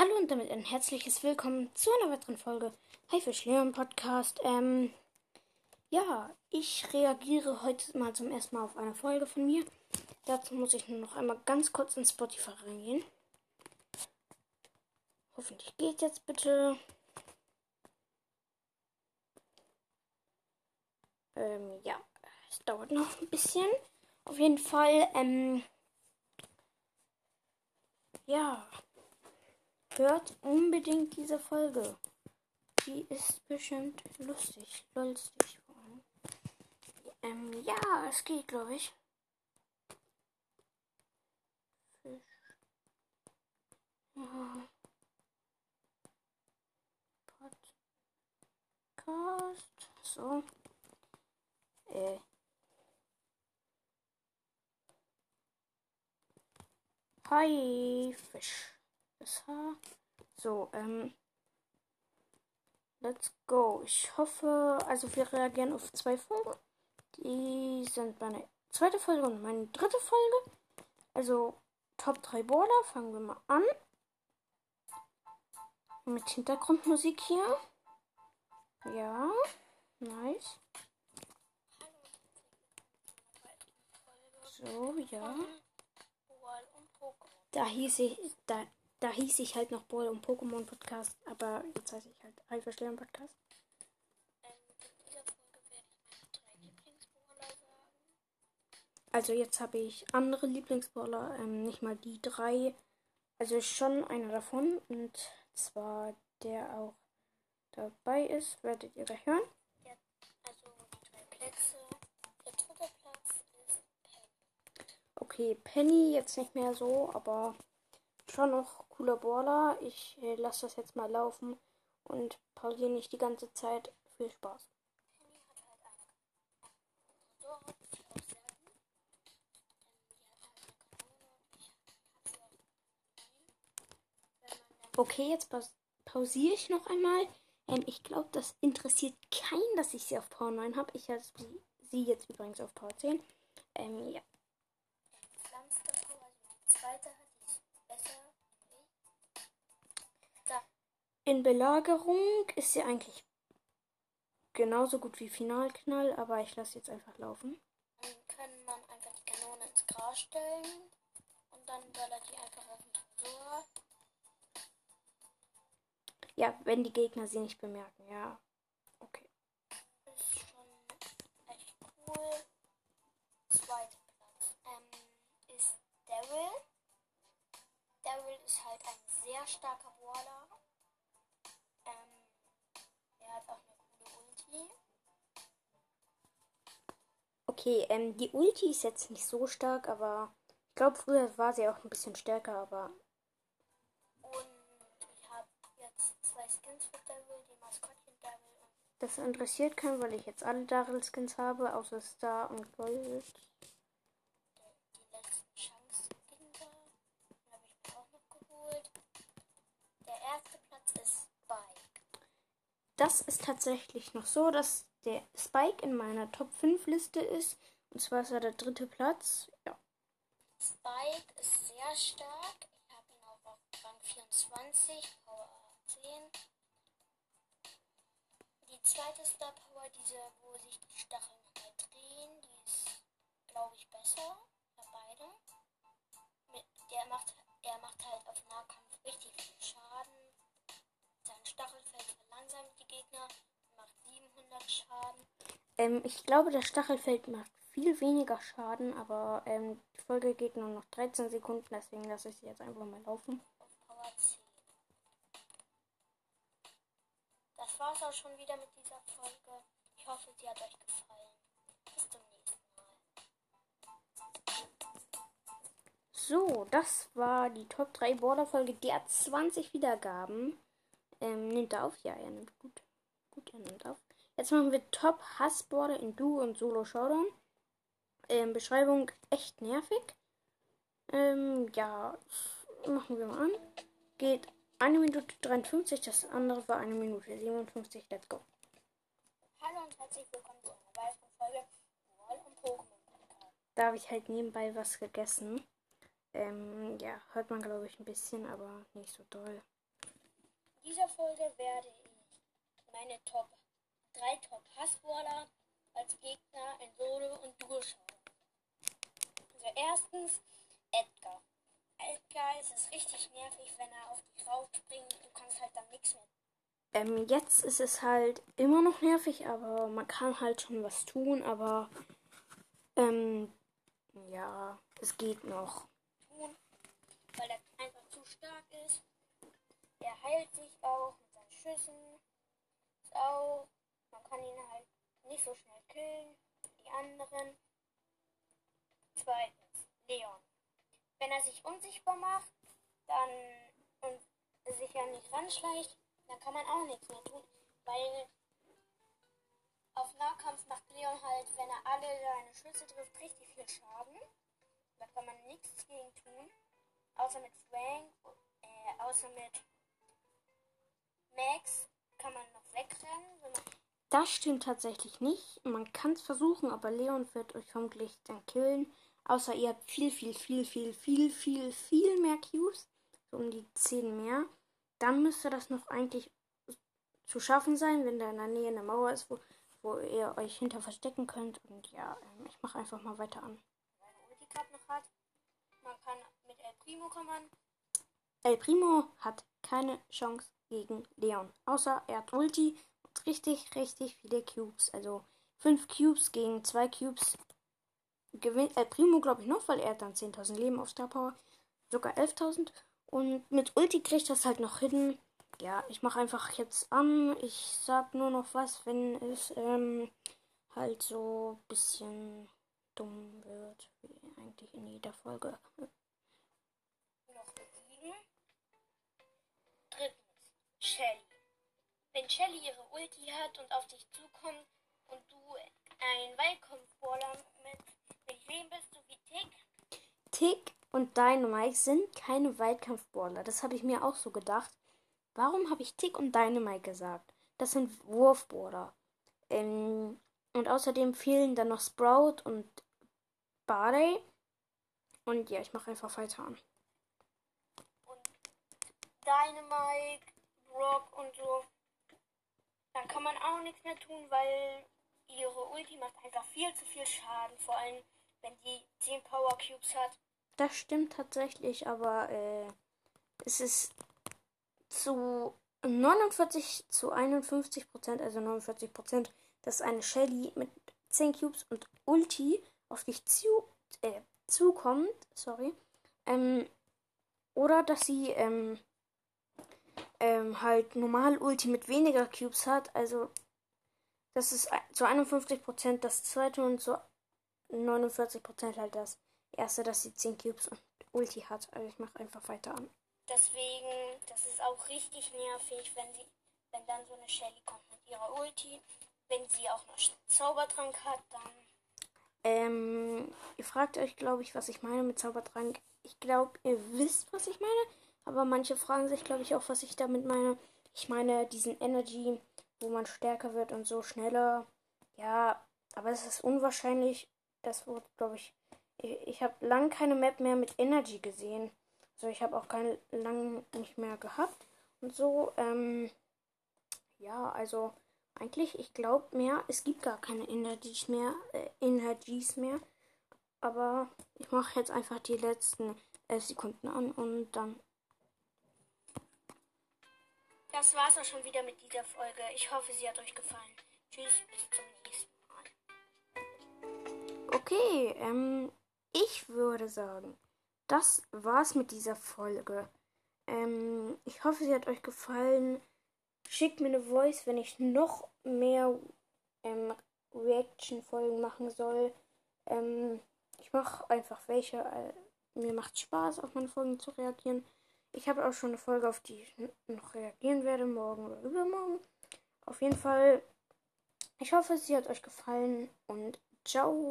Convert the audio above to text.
Hallo und damit ein herzliches Willkommen zu einer weiteren Folge Haifisch Leon Podcast. Ähm, ja, ich reagiere heute mal zum ersten Mal auf eine Folge von mir. Dazu muss ich nur noch einmal ganz kurz in Spotify reingehen. Hoffentlich geht jetzt bitte. Ähm, ja, es dauert noch ein bisschen. Auf jeden Fall, ähm, ja, hört unbedingt diese Folge. Die ist bestimmt lustig, lustig. Ähm, ja, es geht, glaube ich. Fisch. Ja. Podcast. So. Äh. Hi, Fisch. Das Haar. So, ähm. Let's go. Ich hoffe, also wir reagieren auf zwei Folgen. Die sind meine zweite Folge und meine dritte Folge. Also Top 3 Border. Fangen wir mal an. Mit Hintergrundmusik hier. Ja, nice. So, ja. Da hieß ich, da, da hieß ich halt noch Ball und Pokémon Podcast, aber jetzt heiße ich halt Haifischleon Podcast. Also jetzt habe ich andere Lieblingsbrawler, ähm, nicht mal die drei. Also schon einer davon und zwar der auch dabei ist, werdet ihr gleich hören. Ja, also die drei Plätze. Der dritte Platz ist Penny. Okay, Penny jetzt nicht mehr so, aber schon noch cooler Brawler. Ich äh, lasse das jetzt mal laufen und pausiere nicht die ganze Zeit. Viel Spaß. Okay, jetzt paus pausiere ich noch einmal. Ähm, ich glaube, das interessiert keinen, dass ich sie auf Power 9 habe. Ich habe sie, jetzt übrigens auf Power 10. Ähm, ja. Pflanzendepot, also die zweite hat, In Belagerung ist sie eigentlich genauso gut wie Finalknall, aber ich lasse jetzt einfach laufen. dann kann man einfach die Kanone ins Gras stellen. Und dann ballert die einfach auf den Tresor. Ja, wenn die Gegner sie nicht bemerken, ja. Okay. Ist schon echt cool. Zweiter Platz ähm, ist Daryl. Daryl ist halt ein sehr starker Brawler. Er hat auch eine coole Ulti. Okay, ähm, die Ulti ist jetzt nicht so stark, aber ich glaube, früher war sie auch ein bisschen stärker, aber Und ich habe jetzt zwei Skins für Daryl, die Maskottchen Daryl und das interessiert keinen, weil ich jetzt alle Daryl-Skins habe, außer Star und Gold. Das ist tatsächlich noch so, dass der Spike in meiner Top 5 Liste ist. Und zwar ist er der dritte Platz. Ja. Spike ist sehr stark. Ich habe ihn auch auf Rang 24, Power 10. Die zweite Star Power, diese, wo sich die Stacheln halt drehen, die ist, glaube ich, besser. Ja, beide. Mit, der macht, er macht halt auf Nahkampf richtig 700 Schaden. Ähm, ich glaube, der Stachelfeld macht viel weniger Schaden, aber ähm, die Folge geht nur noch 13 Sekunden, deswegen lasse ich sie jetzt einfach mal laufen. auf Power 10. Das war's auch schon wieder mit dieser Folge. Ich hoffe, sie hat euch gefallen. Bis zum nächsten Mal. So, das war die Top 3 Border-Folge. Die hat 20 Wiedergaben. Ähm, nimmt er auf? Ja, er nimmt gut. Gut, er nimmt auf. Jetzt machen wir Top Hass-Border in Duo und Solo Showdown. Ähm, Beschreibung echt nervig. Ähm, ja, machen wir mal an. Geht 1 Minute 53, das andere war 1 Minute 57. Let's go. Hallo und herzlich willkommen zu einer weiteren Folge Wall und Pokémon. Da habe ich halt nebenbei was gegessen. Ähm, ja, hört man glaube ich ein bisschen, aber nicht so doll. In dieser Folge werde ich meine Top 3 Top Hassballer als Gegner in Solo und Duo schauen. Also erstens Edgar. Edgar ist es richtig nervig, wenn er auf dich raufspringt. Du kannst halt dann nichts mehr. Ähm, jetzt ist es halt immer noch nervig, aber man kann halt schon was tun, aber ähm, ja, es geht noch. Tun, weil er einfach zu stark ist. Er heilt sich auch mit seinen Schüssen. Ist auch, man kann ihn halt nicht so schnell killen wie die anderen. Zweitens, Leon. Wenn er sich unsichtbar macht, dann und sich ja nicht ranschleicht, dann kann man auch nichts mehr tun, weil auf Nahkampf macht Leon halt, wenn er alle seine Schüsse trifft, richtig viel Schaden. Da kann man nichts gegen tun, außer mit Frank, äh, außer mit Max kann man noch wegrennen. Wenn man Das stimmt tatsächlich nicht. Man kann es versuchen, aber Leon wird euch vermutlich dann killen. Außer ihr habt viel, viel, viel, viel, viel, viel, viel mehr Cubes. So um die 10 mehr. Dann müsste das noch eigentlich zu schaffen sein, wenn da in der Nähe eine Mauer ist, wo, wo ihr euch hinter verstecken könnt. Und ja, ähm, ich mache einfach mal weiter an. hat. Man kann mit El Primo man El Primo hat keine Chance gegen Leon. Außer er hat Ulti richtig, richtig viele Cubes. Also 5 Cubes gegen 2 Cubes. Gewinnt El Primo, glaube ich, noch, weil er hat dann 10.000 Leben auf Star Power. Sogar 11.000. Und mit Ulti kriegt das halt noch hin. Ja, ich mache einfach jetzt an. Ich sag nur noch was, wenn es ähm, halt so ein bisschen dumm wird. Wie eigentlich in jeder Folge. noch besiegen. Drittens, Shelly. Wenn Shelly ihre Ulti hat und auf dich zukommt und du ein Waldkampfballer mit, mit wem bist du wie Tick? Tick und Dynamite sind keine Weitkampfballer. Das habe ich mir auch so gedacht. Warum habe ich Tick und Dynamite gesagt? Das sind Wurfballer. Ähm, und außerdem fehlen dann noch Sprout und Barley. Und ja, ich mache einfach weiter an. und Dynamite, Brock und so, dann kann man auch nichts mehr tun, weil ihre Ulti macht einfach viel zu viel Schaden, vor allem wenn die 10 Power Cubes hat. Das stimmt tatsächlich, aber äh, es ist zu 49 zu 51 Prozent, also 49 Prozent, dass eine Shelly mit 10 Cubes und Ulti auf dich zu, äh, zukommt, sorry, ähm, oder dass sie ähm, ähm, halt normal Ulti mit weniger Cubes hat, also das ist zu 51 Prozent das zweite und zu 49 Prozent halt das erste, dass sie 10 Cubes und Ulti hat. Also ich mache einfach weiter an. Deswegen, das ist auch richtig nervig, wenn sie, wenn dann so eine Shelly kommt mit ihrer Ulti. Wenn sie auch noch Zaubertrank hat, dann Ähm, ihr fragt euch, glaube ich, was ich meine mit Zaubertrank. Ich glaube, ihr wisst, was ich meine. Aber manche fragen sich, glaube ich, auch, was ich damit meine. Ich meine diesen Energy, wo man stärker wird und so schneller. Ja, aber es ist unwahrscheinlich. Das wird, glaube ich. Ich, ich habe lang keine Map mehr mit Energy gesehen. Also ich habe auch keine lang nicht mehr gehabt. Und so, ähm, ja, also eigentlich, ich glaube mehr, es gibt gar keine Energies mehr, äh, Energies mehr. Aber ich mache jetzt einfach die letzten 11 Sekunden an und dann. Das war's auch schon wieder mit dieser Folge. Ich hoffe, sie hat euch gefallen. Tschüss, bis zum nächsten Mal. Okay, ähm, ich würde sagen, das war's mit dieser Folge. Ähm, ich hoffe, sie hat euch gefallen. Schickt mir eine Voice, wenn ich noch mehr ähm, Reaction-Folgen machen soll. Ähm, ich mache einfach welche. Äh, mir macht Spaß, auf meine Folgen zu reagieren. Ich habe auch schon eine Folge, auf die ich noch reagieren werde, morgen oder übermorgen. Auf jeden Fall, ich hoffe, sie hat euch gefallen und ciao.